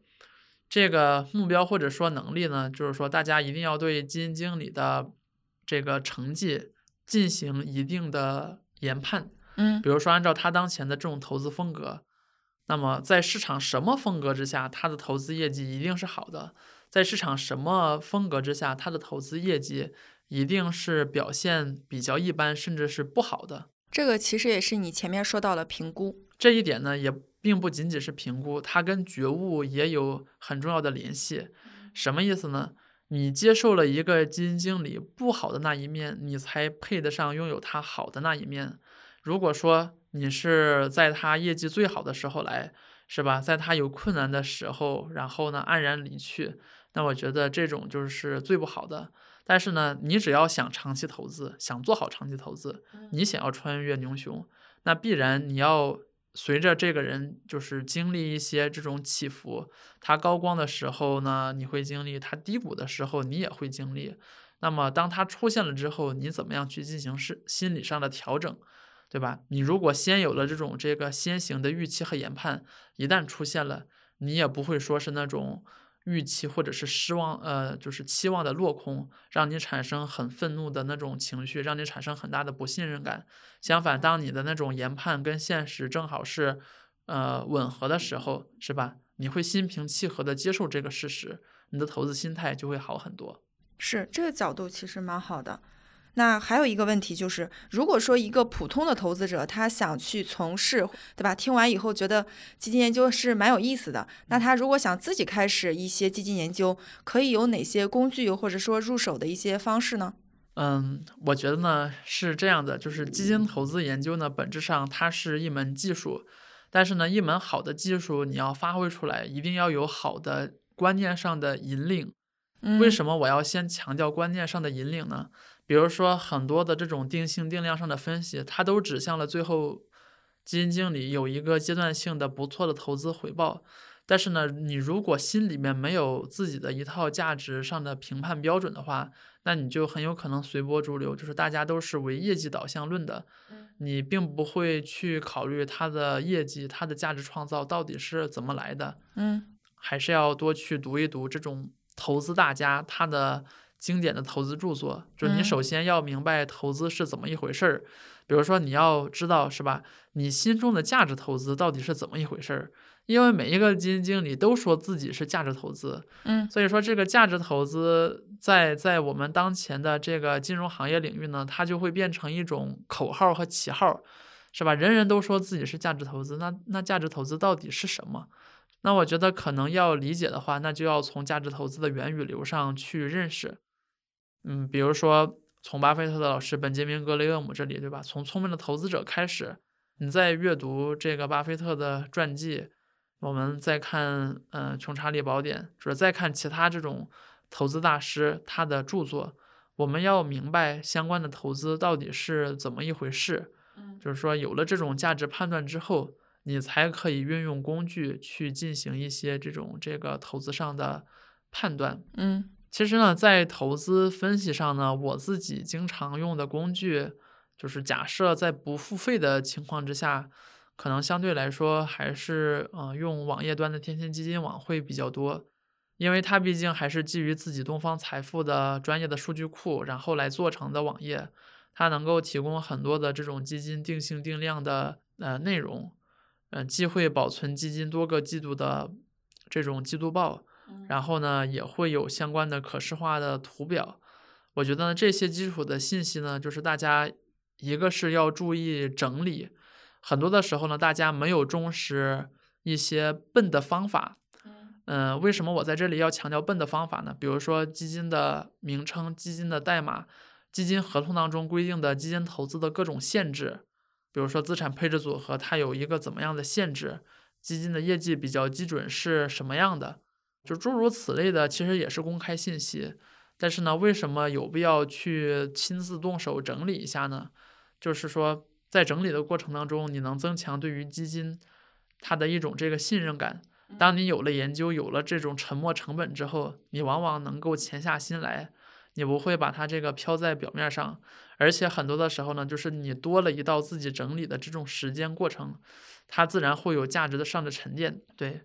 这个目标或者说能力呢，就是说大家一定要对基金经理的这个成绩进行一定的研判。嗯，比如说按照他当前的这种投资风格，那么在市场什么风格之下，他的投资业绩一定是好的；在市场什么风格之下，他的投资业绩一定是表现比较一般，甚至是不好的。这个其实也是你前面说到了评估。这一点呢，也并不仅仅是评估，它跟觉悟也有很重要的联系。什么意思呢？你接受了一个基金经理不好的那一面，你才配得上拥有他好的那一面。如果说你是在他业绩最好的时候来，是吧？在他有困难的时候，然后呢黯然离去，那我觉得这种就是最不好的。但是呢，你只要想长期投资，想做好长期投资，你想要穿越牛熊，那必然你要。随着这个人就是经历一些这种起伏，他高光的时候呢，你会经历；他低谷的时候，你也会经历。那么当他出现了之后，你怎么样去进行是心理上的调整，对吧？你如果先有了这种这个先行的预期和研判，一旦出现了，你也不会说是那种。预期或者是失望，呃，就是期望的落空，让你产生很愤怒的那种情绪，让你产生很大的不信任感。相反，当你的那种研判跟现实正好是，呃，吻合的时候，是吧？你会心平气和的接受这个事实，你的投资心态就会好很多。是这个角度其实蛮好的。那还有一个问题就是，如果说一个普通的投资者他想去从事，对吧？听完以后觉得基金研究是蛮有意思的，那他如果想自己开始一些基金研究，可以有哪些工具或者说入手的一些方式呢？嗯，我觉得呢是这样的，就是基金投资研究呢，本质上它是一门技术，但是呢，一门好的技术你要发挥出来，一定要有好的观念上的引领。为什么我要先强调观念上的引领呢？比如说，很多的这种定性定量上的分析，它都指向了最后基金经理有一个阶段性的不错的投资回报。但是呢，你如果心里面没有自己的一套价值上的评判标准的话，那你就很有可能随波逐流，就是大家都是为业绩导向论的，你并不会去考虑它的业绩、它的价值创造到底是怎么来的。嗯，还是要多去读一读这种投资大家他的。经典的投资著作，就是你首先要明白投资是怎么一回事儿。比如说，你要知道是吧？你心中的价值投资到底是怎么一回事儿？因为每一个基金经理都说自己是价值投资，嗯，所以说这个价值投资在在我们当前的这个金融行业领域呢，它就会变成一种口号和旗号，是吧？人人都说自己是价值投资，那那价值投资到底是什么？那我觉得可能要理解的话，那就要从价值投资的源与流上去认识。嗯，比如说从巴菲特的老师本杰明·格雷厄姆这里，对吧？从聪明的投资者开始，你再阅读这个巴菲特的传记，我们再看嗯《穷查理宝典》，就是再看其他这种投资大师他的著作，我们要明白相关的投资到底是怎么一回事。嗯，就是说有了这种价值判断之后，你才可以运用工具去进行一些这种这个投资上的判断。嗯其实呢，在投资分析上呢，我自己经常用的工具，就是假设在不付费的情况之下，可能相对来说还是呃用网页端的天天基金网会比较多，因为它毕竟还是基于自己东方财富的专业的数据库，然后来做成的网页，它能够提供很多的这种基金定性定量的呃内容，呃，既会保存基金多个季度的这种季度报。然后呢，也会有相关的可视化的图表。我觉得呢，这些基础的信息呢，就是大家一个是要注意整理，很多的时候呢，大家没有重视一些笨的方法。嗯、为什么我在这里要强调笨的方法呢？比如说基金的名称、基金的代码、基金合同当中规定的基金投资的各种限制，比如说资产配置组合它有一个怎么样的限制，基金的业绩比较基准是什么样的。就诸如此类的，其实也是公开信息。但是呢，为什么有必要去亲自动手整理一下呢？就是说，在整理的过程当中，你能增强对于基金它的一种这个信任感。当你有了研究，有了这种沉没成本之后，你往往能够潜下心来，你不会把它这个飘在表面上。而且很多的时候呢，就是你多了一道自己整理的这种时间过程，它自然会有价值的上的沉淀。对。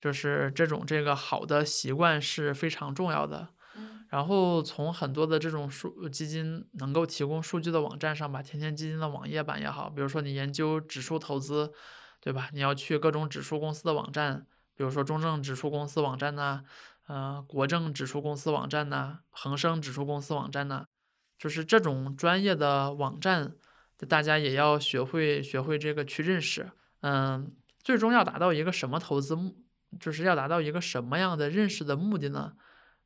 就是这种这个好的习惯是非常重要的。然后从很多的这种数基金能够提供数据的网站上吧，天天基金的网页版也好，比如说你研究指数投资，对吧？你要去各种指数公司的网站，比如说中证指数公司网站呐、呃，国证指数公司网站呐、恒生指数公司网站呐、就是这种专业的网站，大家也要学会学会这个去认识。嗯，最终要达到一个什么投资目？就是要达到一个什么样的认识的目的呢？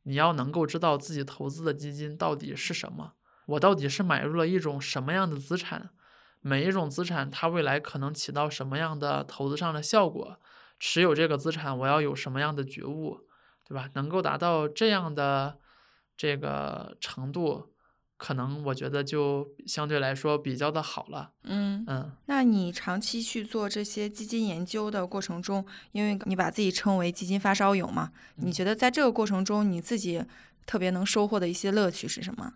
你要能够知道自己投资的基金到底是什么，我到底是买入了一种什么样的资产，每一种资产它未来可能起到什么样的投资上的效果，持有这个资产我要有什么样的觉悟，对吧？能够达到这样的这个程度，可能我觉得就相对来说比较的好了。嗯，嗯。那你长期去做这些基金研究的过程中，因为你把自己称为基金发烧友嘛，你觉得在这个过程中你自己特别能收获的一些乐趣是什么？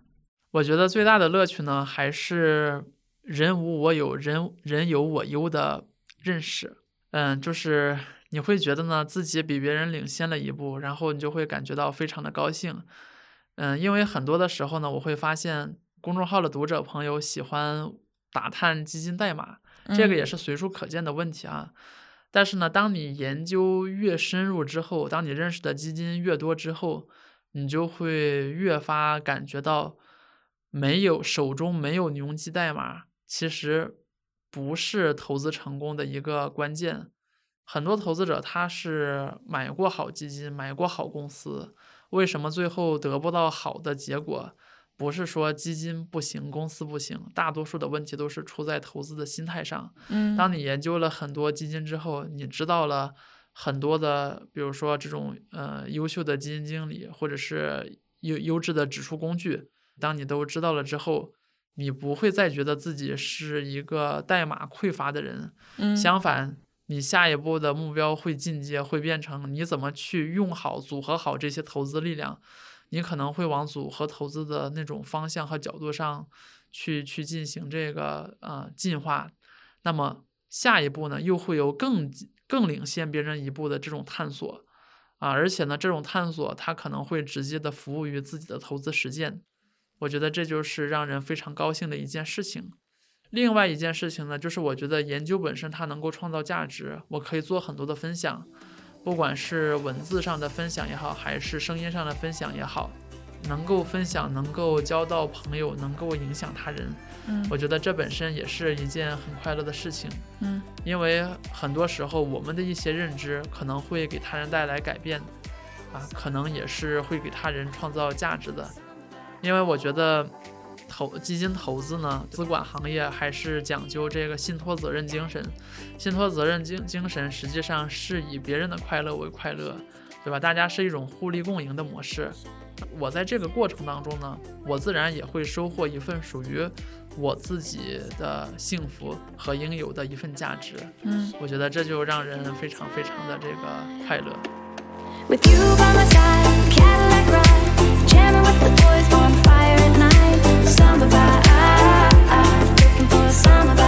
我觉得最大的乐趣呢，还是人无我有，人人有我优的认识。嗯，就是你会觉得呢，自己比别人领先了一步，然后你就会感觉到非常的高兴。嗯，因为很多的时候呢，我会发现公众号的读者朋友喜欢打探基金代码，这个也嗯是随处可见的问题啊。但是呢，当你研究越深入之后，当你认识的基金越多之后，你就会越发感觉到，没有手中没有牛基代码，其实不是投资成功的一个关键。很多投资者他是买过好基金，买过好公司，为什么最后得不到好的结果？不是说基金不行，公司不行，大多数的问题都是出在投资的心态上。嗯，当你研究了很多基金之后，你知道了很多的，比如说这种呃优秀的基金经理，或者是优优质的指数工具，当你都知道了之后，你不会再觉得自己是一个代码匮乏的人，嗯相反，你下一步的目标会进阶，会变成你怎么去用好、组合好这些投资力量。你可能会往组合投资的那种方向和角度上去去进行这个呃进化。那么下一步呢，又会有更更领先别人一步的这种探索啊，而且呢，这种探索它可能会直接的服务于自己的投资实践。我觉得这就是让人非常高兴的一件事情。另外一件事情呢，就是我觉得研究本身它能够创造价值，我可以做很多的分享，不管是文字上的分享也好，还是声音上的分享也好，能够分享，能够交到朋友，能够影响他人，嗯我觉得这本身也是一件很快乐的事情。嗯因为很多时候我们的一些认知可能会给他人带来改变，啊，可能也是会给他人创造价值的。因为我觉得投基金投资呢，资管行业还是讲究这个信托责任精神，信托责任精精神实际上是以别人的快乐为快乐，对吧？大家是一种互利共赢的模式。我在这个过程当中呢，我自然也会收获一份属于我自己的幸福和应有的一份价值。嗯，我觉得这就让人非常非常的这个快乐。With you by my side, Cadillac ride, jamming with the boys. summer vibe. Looking for a summer vibe.